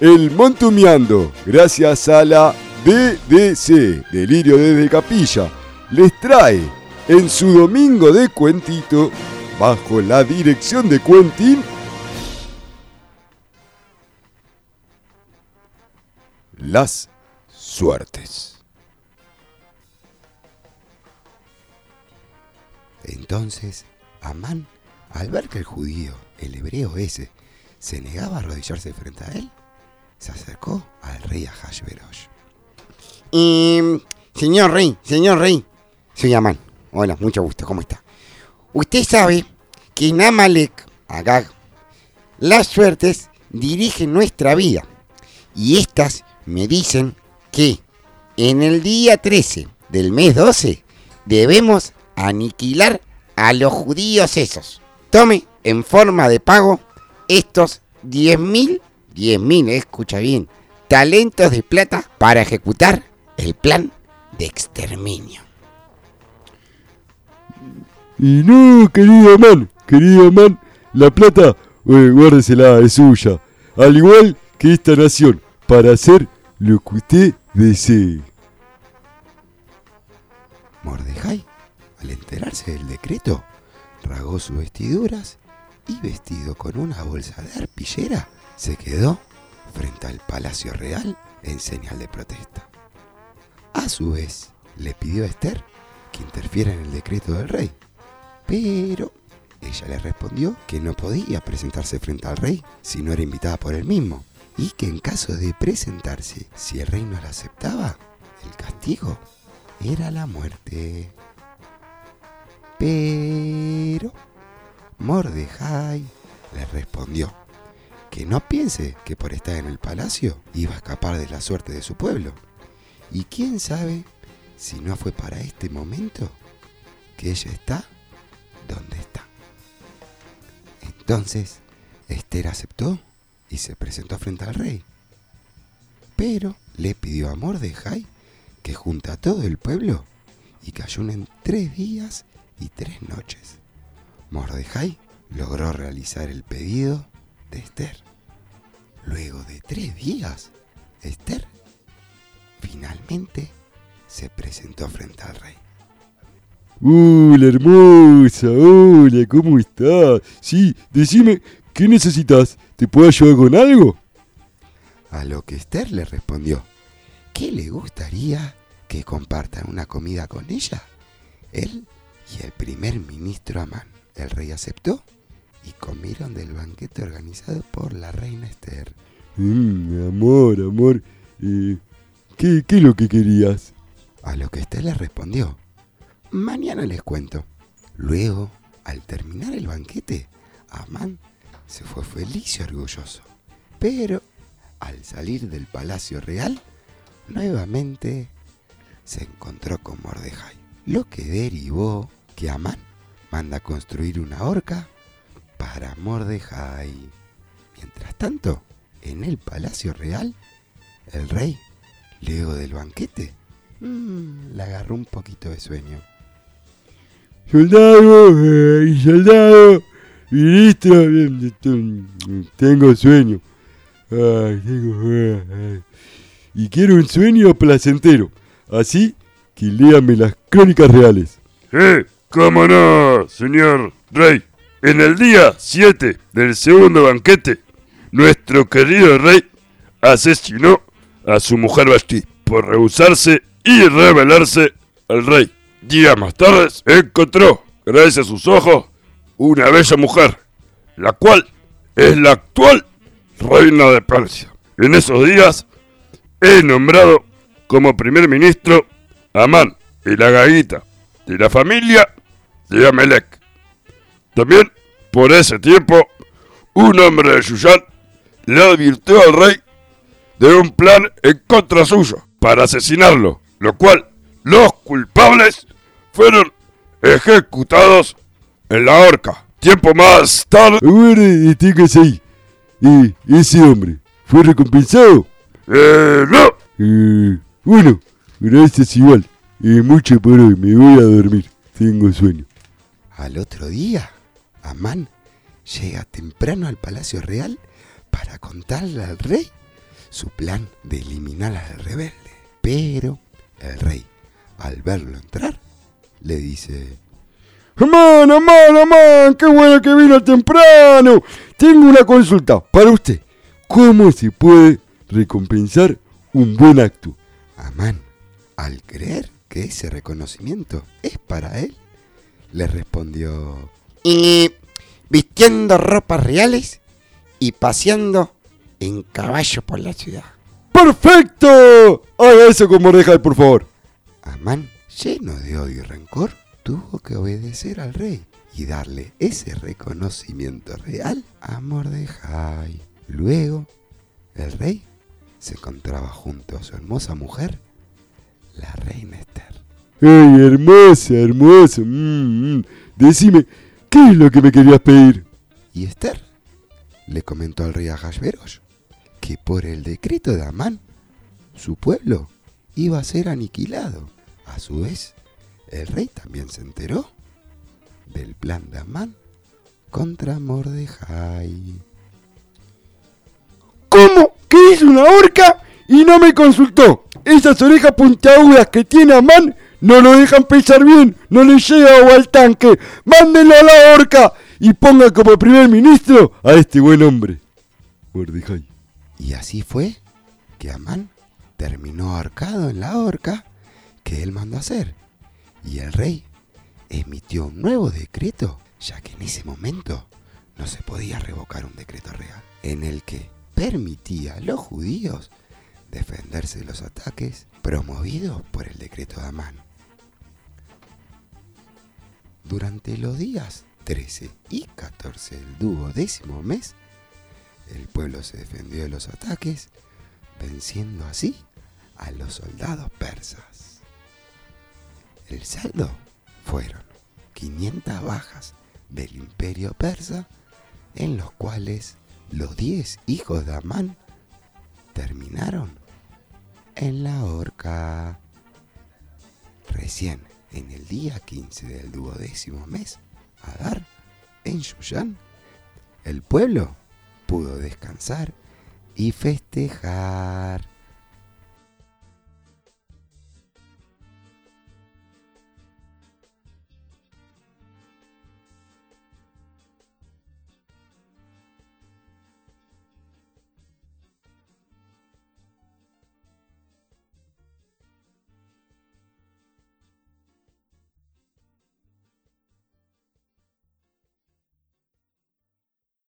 El Montumiando, gracias a la DDC, Delirio desde Capilla, les trae en su domingo de cuentito, bajo la dirección de Quentin, las suertes. Entonces, Amán, al ver que el judío, el hebreo ese, se negaba a arrodillarse frente a él, se acercó al rey Ahasverosh. Eh, señor rey, señor rey, soy Amán. Hola, mucho gusto, ¿cómo está? Usted sabe que en Amalek, Agag, las suertes dirigen nuestra vida. Y estas me dicen que en el día 13 del mes 12 debemos aniquilar a los judíos esos. Tome en forma de pago estos 10.000, 10.000, escucha bien, talentos de plata para ejecutar el plan de exterminio. Y no, querido man, querido man, la plata, eh, guárdesela, es suya. Al igual que esta nación, para hacer lo que usted desee. Mordejai, al enterarse del decreto, rasgó sus vestiduras y vestido con una bolsa de arpillera, se quedó frente al palacio real en señal de protesta. A su vez, le pidió a Esther que interfiera en el decreto del rey, pero ella le respondió que no podía presentarse frente al rey si no era invitada por él mismo, y que en caso de presentarse, si el rey no la aceptaba, el castigo era la muerte. Pero Mordejai le respondió que no piense que por estar en el palacio iba a escapar de la suerte de su pueblo. Y quién sabe si no fue para este momento que ella está donde está. Entonces Esther aceptó y se presentó frente al rey. Pero le pidió a Mordejai que junta a todo el pueblo y que ayunen tres días y tres noches. Mordejai logró realizar el pedido de Esther. Luego de tres días, Esther finalmente se presentó frente al rey. Hola, hermosa, hola, ¿cómo estás? Sí, decime, ¿qué necesitas? ¿Te puedo ayudar con algo? A lo que Esther le respondió, ¿qué le gustaría que compartan una comida con ella? Él y el primer ministro Amán. El rey aceptó y comieron del banquete organizado por la reina Esther. Mm, amor, amor, eh, ¿qué, ¿qué es lo que querías? A lo que Esther le respondió, mañana les cuento. Luego, al terminar el banquete, Amán se fue feliz y orgulloso. Pero, al salir del palacio real, nuevamente se encontró con Mordejai, lo que derivó que Amán manda construir una horca para Mordejai. Mientras tanto, en el palacio real, el rey, luego del banquete, mm, le agarró un poquito de sueño. Soldado, eh, soldado, ministro, tengo sueño. Ay, tengo, eh. Y quiero un sueño placentero, así que léame las crónicas reales. ¡Eh! ¿Cómo no, señor rey? En el día 7 del segundo banquete, nuestro querido rey asesinó a su mujer Basti por rehusarse y rebelarse al rey. Días más tarde encontró, gracias a sus ojos, una bella mujer, la cual es la actual reina de Persia. En esos días he nombrado como primer ministro Amán y la de la familia de Amelec. También, por ese tiempo, un hombre de Yuyán le advirtió al rey de un plan en contra suyo para asesinarlo, lo cual los culpables fueron ejecutados en la horca. Tiempo más tarde... Eh, ese hombre, ¿fue recompensado? Eh, no. Eh, bueno, gracias igual. Eh, mucho por hoy, me voy a dormir. Tengo sueño. Al otro día, Amán llega temprano al palacio real para contarle al rey su plan de eliminar al rebelde. Pero el rey, al verlo entrar, le dice, Amán, Amán, Amán, qué bueno que vino temprano. Tengo una consulta para usted. ¿Cómo se puede recompensar un buen acto? Amán, al creer que ese reconocimiento es para él, le respondió, Y vistiendo ropas reales y paseando en caballo por la ciudad. ¡Perfecto! Haga eso con Mordejai, por favor. Amán, lleno de odio y rencor, tuvo que obedecer al rey y darle ese reconocimiento real a Mordejai. Luego, el rey se encontraba junto a su hermosa mujer, la reina Esther. ¡Ey, hermosa, hermosa! Mm, mm. Decime, ¿qué es lo que me querías pedir? Y Esther le comentó al rey Ahasverosh que por el decreto de Amán, su pueblo iba a ser aniquilado. A su vez, el rey también se enteró del plan de Amán contra Mordejai. ¿Cómo? ¿Que es una horca? Y no me consultó. Esas orejas puntiagudas que tiene Amán no lo dejan pensar bien. No le llega agua al tanque. Mándenlo a la horca y ponga como primer ministro a este buen hombre. Y así fue que Amán terminó ahorcado en la horca que él mandó hacer. Y el rey emitió un nuevo decreto, ya que en ese momento no se podía revocar un decreto real, en el que permitía a los judíos defenderse de los ataques promovidos por el decreto de Amán. Durante los días 13 y 14 del duodécimo mes, el pueblo se defendió de los ataques, venciendo así a los soldados persas. El saldo fueron 500 bajas del imperio persa, en los cuales los 10 hijos de Amán terminaron en la horca. Recién en el día 15 del duodécimo mes, Adar, en Yuyán, el pueblo pudo descansar y festejar.